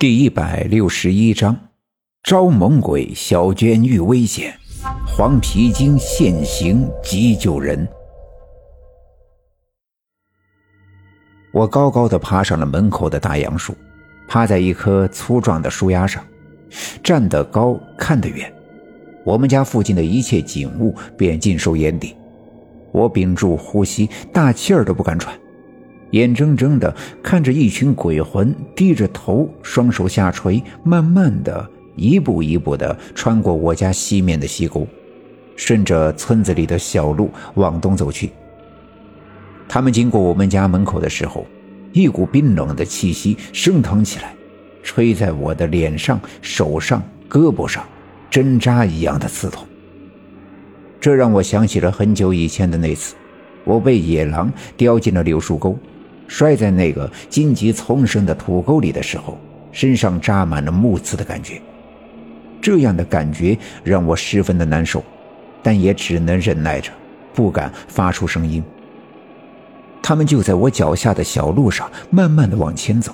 第一百六十一章：招猛鬼，小娟遇危险，黄皮筋现形急救人。我高高的爬上了门口的大杨树，趴在一棵粗壮的树丫上，站得高，看得远，我们家附近的一切景物便尽收眼底。我屏住呼吸，大气儿都不敢喘。眼睁睁地看着一群鬼魂低着头，双手下垂，慢慢的一步一步地穿过我家西面的溪沟，顺着村子里的小路往东走去。他们经过我们家门口的时候，一股冰冷的气息升腾起来，吹在我的脸上、手上、胳膊上，针扎一样的刺痛。这让我想起了很久以前的那次，我被野狼叼进了柳树沟。摔在那个荆棘丛生的土沟里的时候，身上扎满了木刺的感觉。这样的感觉让我十分的难受，但也只能忍耐着，不敢发出声音。他们就在我脚下的小路上慢慢的往前走。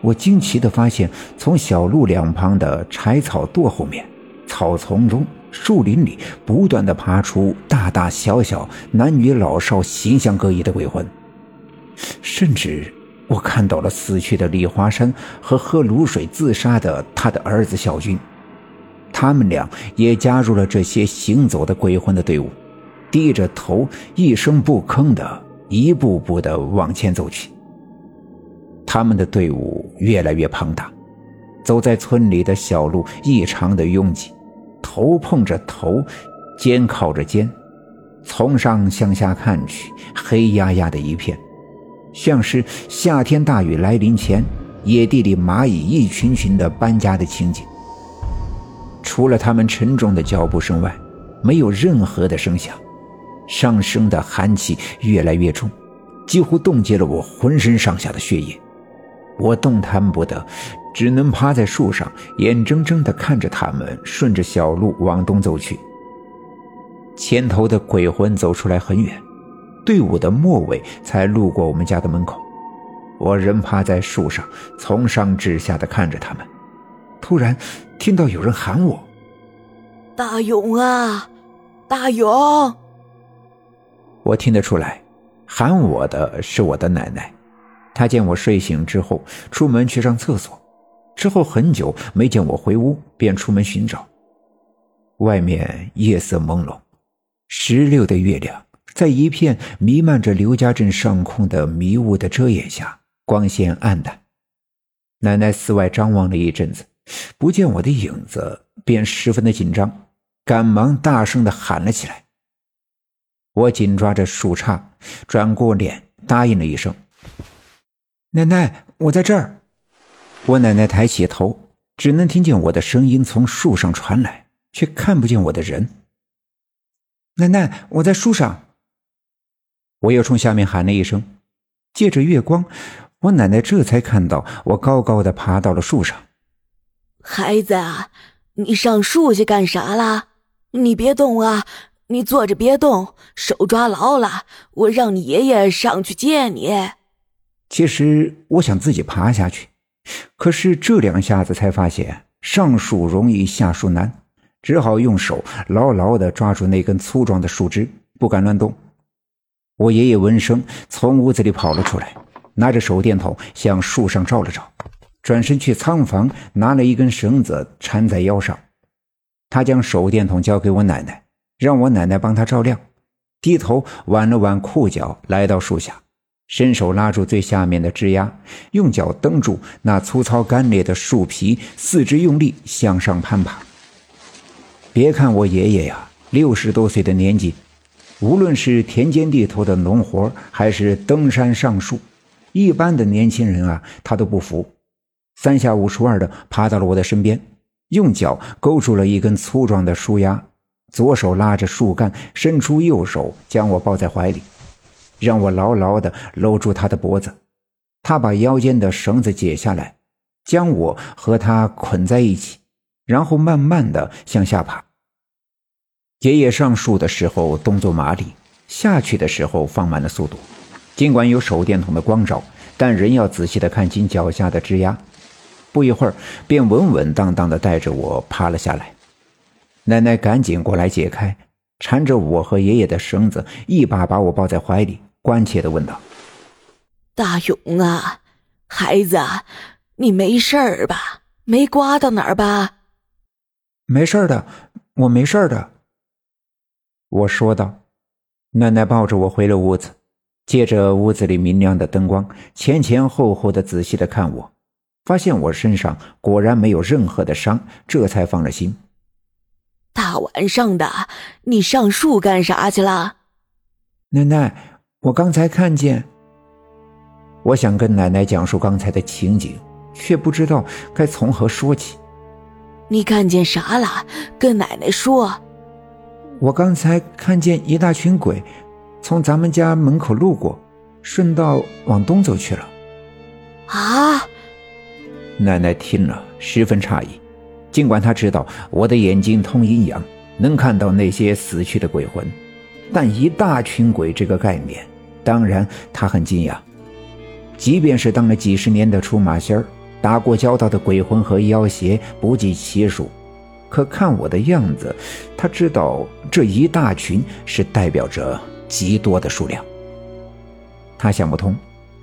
我惊奇的发现，从小路两旁的柴草垛后面、草丛中、树林里，不断的爬出大大小小、男女老少、形象各异的鬼魂。甚至我看到了死去的李华山和喝卤水自杀的他的儿子小军，他们俩也加入了这些行走的鬼魂的队伍，低着头一声不吭的一步步的往前走去。他们的队伍越来越庞大，走在村里的小路异常的拥挤，头碰着头，肩靠着肩，从上向下看去，黑压压的一片。像是夏天大雨来临前，野地里蚂蚁一群群的搬家的情景。除了他们沉重的脚步声外，没有任何的声响。上升的寒气越来越重，几乎冻结了我浑身上下的血液。我动弹不得，只能趴在树上，眼睁睁地看着他们顺着小路往东走去。前头的鬼魂走出来很远。队伍的末尾才路过我们家的门口，我仍趴在树上，从上至下的看着他们。突然听到有人喊我：“大勇啊，大勇！”我听得出来，喊我的是我的奶奶。她见我睡醒之后，出门去上厕所，之后很久没见我回屋，便出门寻找。外面夜色朦胧，十六的月亮。在一片弥漫着刘家镇上空的迷雾的遮掩下，光线暗淡。奶奶四外张望了一阵子，不见我的影子，便十分的紧张，赶忙大声的喊了起来。我紧抓着树杈，转过脸答应了一声：“奶奶，我在这儿。”我奶奶抬起头，只能听见我的声音从树上传来，却看不见我的人。奶奶，我在树上。我又冲下面喊了一声，借着月光，我奶奶这才看到我高高的爬到了树上。孩子啊，你上树去干啥啦？你别动啊！你坐着别动，手抓牢了，我让你爷爷上去接你。其实我想自己爬下去，可是这两下子才发现上树容易下树难，只好用手牢牢的抓住那根粗壮的树枝，不敢乱动。我爷爷闻声从屋子里跑了出来，拿着手电筒向树上照了照，转身去仓房拿了一根绳子缠在腰上。他将手电筒交给我奶奶，让我奶奶帮他照亮。低头挽了挽裤脚，来到树下，伸手拉住最下面的枝丫，用脚蹬住那粗糙干裂的树皮，四肢用力向上攀爬。别看我爷爷呀，六十多岁的年纪。无论是田间地头的农活，还是登山上树，一般的年轻人啊，他都不服。三下五除二的爬到了我的身边，用脚勾住了一根粗壮的树丫，左手拉着树干，伸出右手将我抱在怀里，让我牢牢的搂住他的脖子。他把腰间的绳子解下来，将我和他捆在一起，然后慢慢的向下爬。爷爷上树的时候动作麻利，下去的时候放慢了速度。尽管有手电筒的光照，但仍要仔细的看清脚下的枝丫。不一会儿便稳稳当当的带着我趴了下来。奶奶赶紧过来解开，缠着我和爷爷的绳子，一把把我抱在怀里，关切的问道：“大勇啊，孩子，你没事儿吧？没刮到哪儿吧？”“没事的，我没事的。”我说道。奶奶抱着我回了屋子，借着屋子里明亮的灯光，前前后后的仔细的看我，发现我身上果然没有任何的伤，这才放了心。大晚上的，你上树干啥去了？奶奶，我刚才看见。我想跟奶奶讲述刚才的情景，却不知道该从何说起。你看见啥了？跟奶奶说。我刚才看见一大群鬼，从咱们家门口路过，顺道往东走去了。啊！奶奶听了十分诧异，尽管她知道我的眼睛通阴阳，能看到那些死去的鬼魂，但一大群鬼这个概念，当然她很惊讶。即便是当了几十年的出马仙儿，打过交道的鬼魂和妖邪不计其数。可看我的样子，他知道这一大群是代表着极多的数量。他想不通，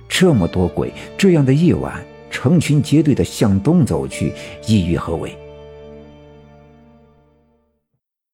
这么多鬼，这样的夜晚，成群结队的向东走去，意欲何为？